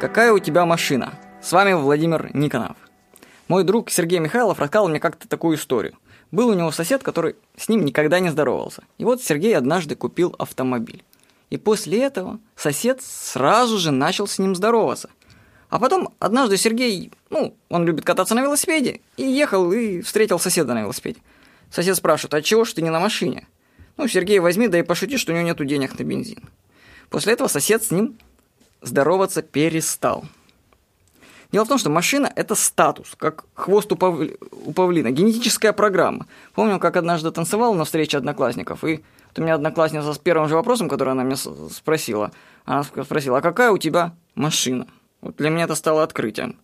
Какая у тебя машина? С вами Владимир Никонов. Мой друг Сергей Михайлов рассказал мне как-то такую историю. Был у него сосед, который с ним никогда не здоровался. И вот Сергей однажды купил автомобиль. И после этого сосед сразу же начал с ним здороваться. А потом однажды Сергей, ну, он любит кататься на велосипеде, и ехал и встретил соседа на велосипеде. Сосед спрашивает, а чего ж ты не на машине? Ну, Сергей, возьми, да и пошути, что у него нету денег на бензин. После этого сосед с ним здороваться перестал. Дело в том, что машина – это статус, как хвост у, пав... у павлина, генетическая программа. Помню, как однажды танцевал на встрече одноклассников, и вот у меня одноклассница с первым же вопросом, который она меня спросила, она спросила, а какая у тебя машина? Вот для меня это стало открытием.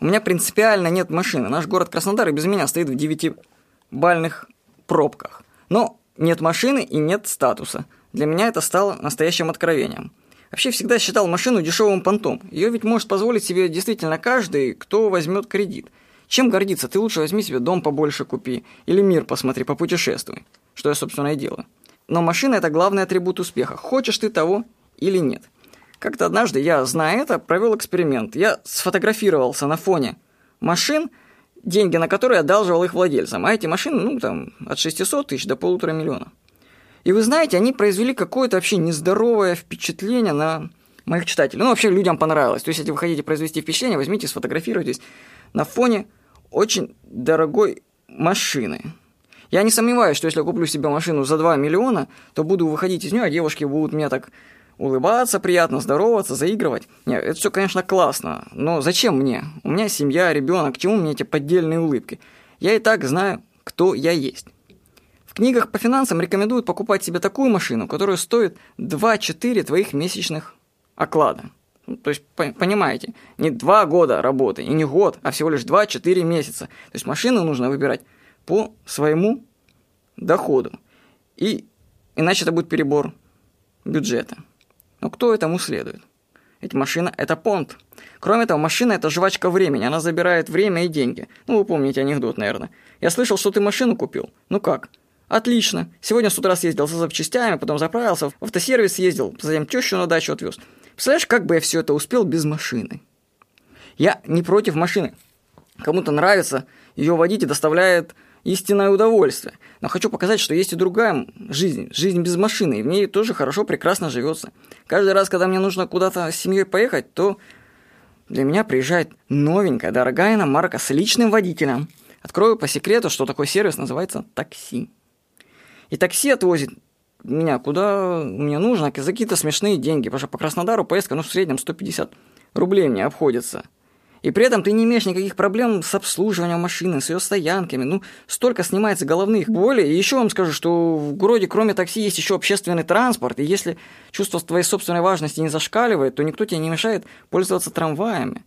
У меня принципиально нет машины. Наш город Краснодар и без меня стоит в девятибальных пробках. Но нет машины и нет статуса. Для меня это стало настоящим откровением – Вообще всегда считал машину дешевым понтом. Ее ведь может позволить себе действительно каждый, кто возьмет кредит. Чем гордиться? Ты лучше возьми себе дом побольше купи. Или мир посмотри, попутешествуй. Что я, собственно, и делаю. Но машина – это главный атрибут успеха. Хочешь ты того или нет. Как-то однажды я, зная это, провел эксперимент. Я сфотографировался на фоне машин, деньги на которые одалживал их владельцам. А эти машины, ну, там, от 600 тысяч до полутора миллиона. И вы знаете, они произвели какое-то вообще нездоровое впечатление на моих читателей. Ну, вообще людям понравилось. То есть, если вы хотите произвести впечатление, возьмите, сфотографируйтесь на фоне очень дорогой машины. Я не сомневаюсь, что если я куплю себе машину за 2 миллиона, то буду выходить из нее, а девушки будут мне так улыбаться приятно, здороваться, заигрывать. Нет, это все, конечно, классно, но зачем мне? У меня семья, ребенок, к чему мне эти поддельные улыбки? Я и так знаю, кто я есть книгах по финансам рекомендуют покупать себе такую машину, которая стоит 2-4 твоих месячных оклада. Ну, то есть, понимаете, не 2 года работы и не год, а всего лишь 2-4 месяца. То есть машину нужно выбирать по своему доходу. И иначе это будет перебор бюджета. Но кто этому следует? Ведь машина – это понт. Кроме того, машина – это жвачка времени, она забирает время и деньги. Ну, вы помните анекдот, наверное. Я слышал, что ты машину купил. Ну как? Отлично. Сегодня с утра съездил за запчастями, потом заправился, в автосервис съездил, затем тещу на дачу отвез. Представляешь, как бы я все это успел без машины? Я не против машины. Кому-то нравится ее водить и доставляет истинное удовольствие. Но хочу показать, что есть и другая жизнь, жизнь без машины, и в ней тоже хорошо, прекрасно живется. Каждый раз, когда мне нужно куда-то с семьей поехать, то для меня приезжает новенькая, дорогая иномарка с личным водителем. Открою по секрету, что такой сервис называется такси. И такси отвозит меня куда мне нужно, за какие-то смешные деньги, потому что по Краснодару поездка, ну, в среднем 150 рублей мне обходится. И при этом ты не имеешь никаких проблем с обслуживанием машины, с ее стоянками. Ну, столько снимается головных боли. И еще вам скажу, что в городе, кроме такси, есть еще общественный транспорт. И если чувство твоей собственной важности не зашкаливает, то никто тебе не мешает пользоваться трамваями.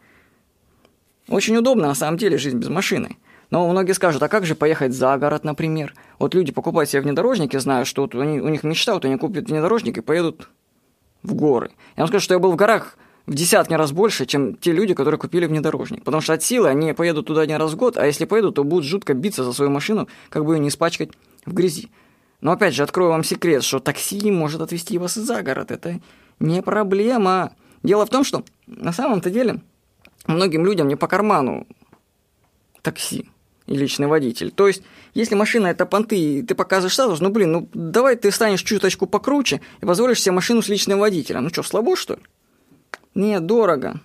Очень удобно, на самом деле, жизнь без машины. Но многие скажут, а как же поехать за город, например? Вот люди покупают себе внедорожники, знаю, что вот они, у них мечта, вот они купят внедорожник и поедут в горы. Я вам скажу, что я был в горах в десятки раз больше, чем те люди, которые купили внедорожник. Потому что от силы они поедут туда один раз в год, а если поедут, то будут жутко биться за свою машину, как бы ее не испачкать в грязи. Но опять же, открою вам секрет, что такси может отвезти вас за город. Это не проблема. Дело в том, что на самом-то деле многим людям не по карману такси и личный водитель. То есть, если машина это понты, и ты показываешь сразу, ну блин, ну давай ты станешь чуточку покруче и позволишь себе машину с личным водителем. Ну что, слабо что ли? Нет, дорого.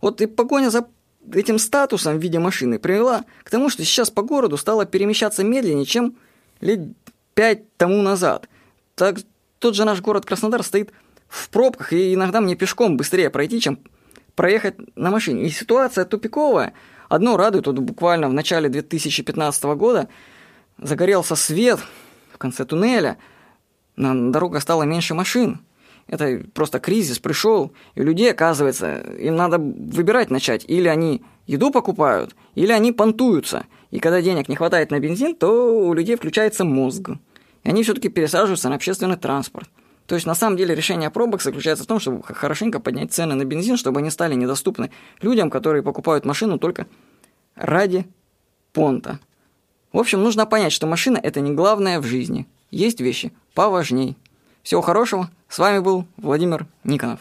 Вот и погоня за этим статусом в виде машины привела к тому, что сейчас по городу стало перемещаться медленнее, чем лет пять тому назад. Так тот же наш город Краснодар стоит в пробках, и иногда мне пешком быстрее пройти, чем проехать на машине. И ситуация тупиковая – Одно радует, вот буквально в начале 2015 года загорелся свет в конце туннеля, на дорогах стало меньше машин. Это просто кризис пришел, и людей, оказывается, им надо выбирать начать. Или они еду покупают, или они понтуются. И когда денег не хватает на бензин, то у людей включается мозг. И они все-таки пересаживаются на общественный транспорт. То есть, на самом деле, решение пробок заключается в том, чтобы хорошенько поднять цены на бензин, чтобы они стали недоступны людям, которые покупают машину только ради понта. В общем, нужно понять, что машина – это не главное в жизни. Есть вещи поважней. Всего хорошего. С вами был Владимир Никонов.